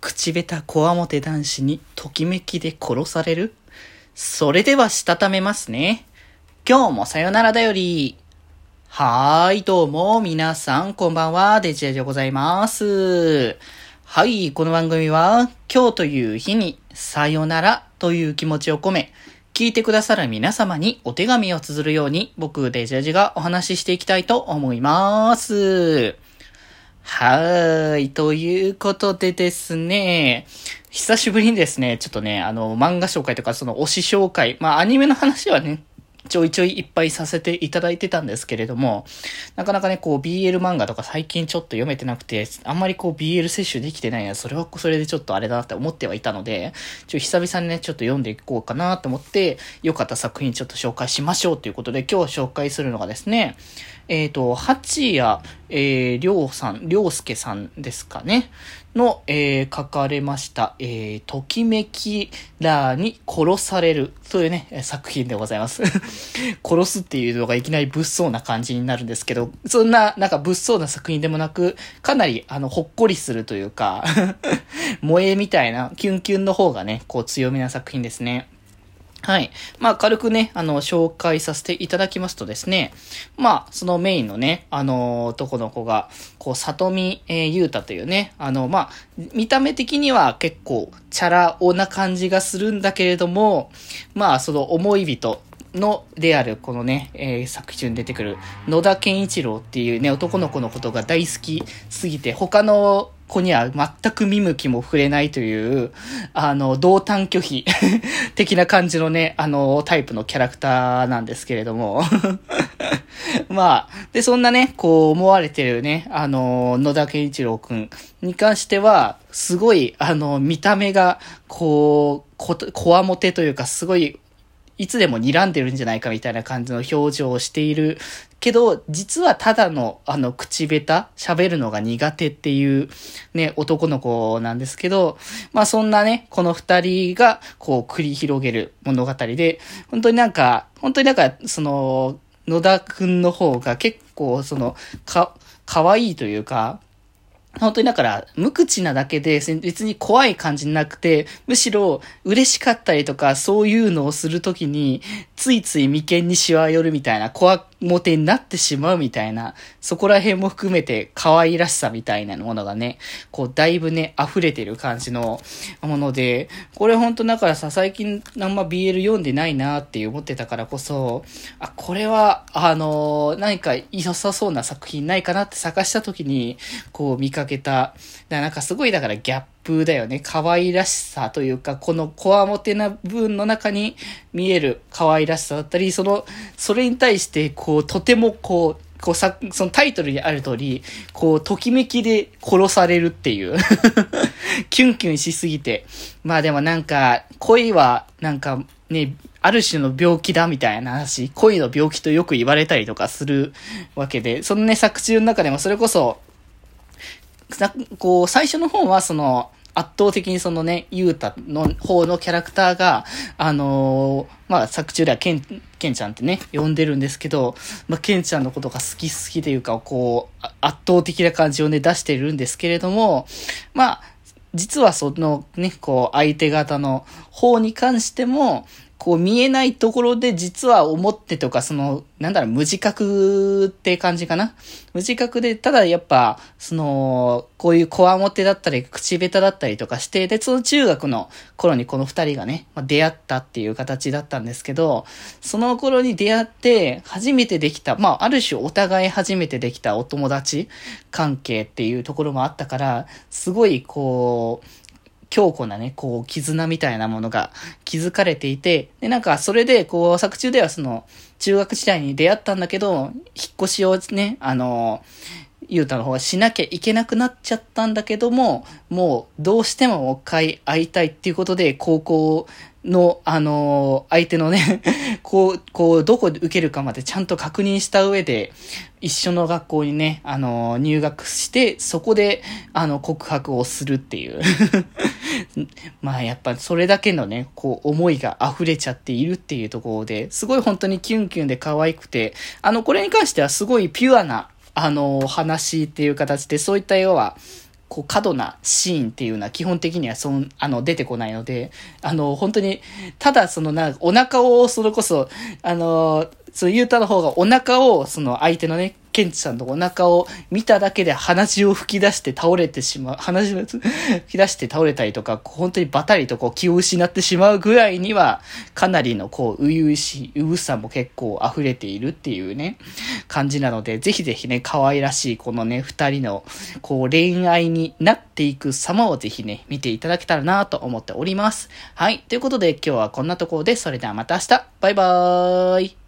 口下手こわもて男子にときめきで殺される？それではしたためますね。今日もさよならだより。はーい、どうも、皆さん、こんばんは、デジェジでございます。はい、この番組は、今日という日に、さよならという気持ちを込め、聞いてくださる皆様にお手紙を綴るように、僕、デジェジがお話ししていきたいと思います。はーい。ということでですね、久しぶりにですね、ちょっとね、あの、漫画紹介とか、その推し紹介、まあ、アニメの話はね、ちょいちょいいっぱいさせていただいてたんですけれども、なかなかね、こう BL 漫画とか最近ちょっと読めてなくて、あんまりこう BL 摂取できてないや、それはそれでちょっとあれだなって思ってはいたので、ちょ、久々にね、ちょっと読んでいこうかなと思って、良かった作品ちょっと紹介しましょうということで、今日紹介するのがですね、えっ、ー、と、八谷、えー、りょうさん、りょうすけさんですかね。の、えー、書かれました、えー、ときめきらーに殺されるというね、作品でございます。殺すっていうのがいきなり物騒な感じになるんですけど、そんな、なんか物騒な作品でもなく、かなり、あの、ほっこりするというか 萌えみたいな、キュンキュンの方がね、こう強めな作品ですね。はい。まあ、軽くね、あの、紹介させていただきますとですね、まあ、そのメインのね、あの、男の子が、こう、里見、えー、ゆうたというね、あの、まあ、見た目的には結構、チャラ男な感じがするんだけれども、まあ、その思い人、の、である、このね、えー、作中に出てくる、野田健一郎っていうね、男の子のことが大好きすぎて、他の子には全く見向きも触れないという、あの、同担拒否 的な感じのね、あの、タイプのキャラクターなんですけれども。まあ、で、そんなね、こう思われてるね、あの、野田健一郎くんに関しては、すごい、あの、見た目が、こう、こ、こわもてというか、すごいいつでも睨んでるんじゃないかみたいな感じの表情をしているけど、実はただの、あの、口下手、喋るのが苦手っていう、ね、男の子なんですけど、まあそんなね、この二人が、こう、繰り広げる物語で、本当になんか、本当になんか、その、野田くんの方が結構、その、か、可愛いというか、本当にだから、無口なだけで、別に怖い感じなくて、むしろ嬉しかったりとか、そういうのをするときに、ついつい眉間にしわ寄るみたいな、怖モテになってしまうみたいな、そこら辺も含めて可愛らしさみたいなものがね、こう、だいぶね、溢れてる感じのもので、これほんとだからさ、最近あんま BL 読んでないなって思ってたからこそ、あ、これは、あのー、何か良さそうな作品ないかなって探した時に、こう見かけけた、だなんかすごいだからギャッププだよね。可愛らしさというか、このこわもてな部分の中に見える可愛らしさだったり、その、それに対して、こう、とてもこう、こうさ、そのタイトルにある通り、こう、ときめきで殺されるっていう キュンキュンしすぎて。まあでもなんか、恋は、なんか、ね、ある種の病気だみたいな話、恋の病気とよく言われたりとかするわけで、そのね、作中の中でもそれこそ、こう、最初の方はその、圧倒的にそのね、ゆうたの方のキャラクターが、あのー、まあ、作中ではケン、ケンちゃんってね、呼んでるんですけど、まあ、ケンちゃんのことが好き好きというか、こう、圧倒的な感じをね、出してるんですけれども、まあ、実はそのね、こう、相手方の方に関しても、こう見えないところで実は思ってとか、その、なんだろう、無自覚って感じかな？無自覚で、ただやっぱ、その、こういうこわもてだったり、口下手だったりとかして、で、その中学の頃にこの二人がね、まあ、出会ったっていう形だったんですけど、その頃に出会って、初めてできた、まあ、ある種お互い初めてできたお友達関係っていうところもあったから、すごいこう、強固なね、こう、絆みたいなものが築かれていて、で、なんか、それで、こう、作中ではその、中学時代に出会ったんだけど、引っ越しをね、あの、ゆうたの方がしなきゃいけなくなっちゃったんだけども、もう、どうしてももう一回会いたいっていうことで、高校の、あの、相手のね こう、こう、どこで受けるかまでちゃんと確認した上で、一緒の学校にね、あの、入学して、そこで、あの、告白をするっていう。まあ、やっぱそれだけのね、こう、思いが溢れちゃっているっていうところで、すごい本当にキュンキュンで可愛くて、あの、これに関してはすごいピュアな、あの、話っていう形で、そういった要は、こう、過度なシーンっていうのは基本的にはそん、あの、出てこないので、あの、本当に、ただそのな、お腹を、それこそ、あの、その、ゆうたの方がお腹を、その相手のね、ケンチさんのお腹を見ただけで鼻血を吹き出して倒れてしまう、鼻血を吹き出して倒れたりとか、本当にバタリとこう気を失ってしまうぐらいには、かなりのこう、う々しい、うぶさも結構溢れているっていうね、感じなので、ぜひぜひね、可愛らしいこのね、二人の、こう、恋愛になっていく様をぜひね、見ていただけたらなと思っております。はい。ということで今日はこんなところで、それではまた明日バイバーイ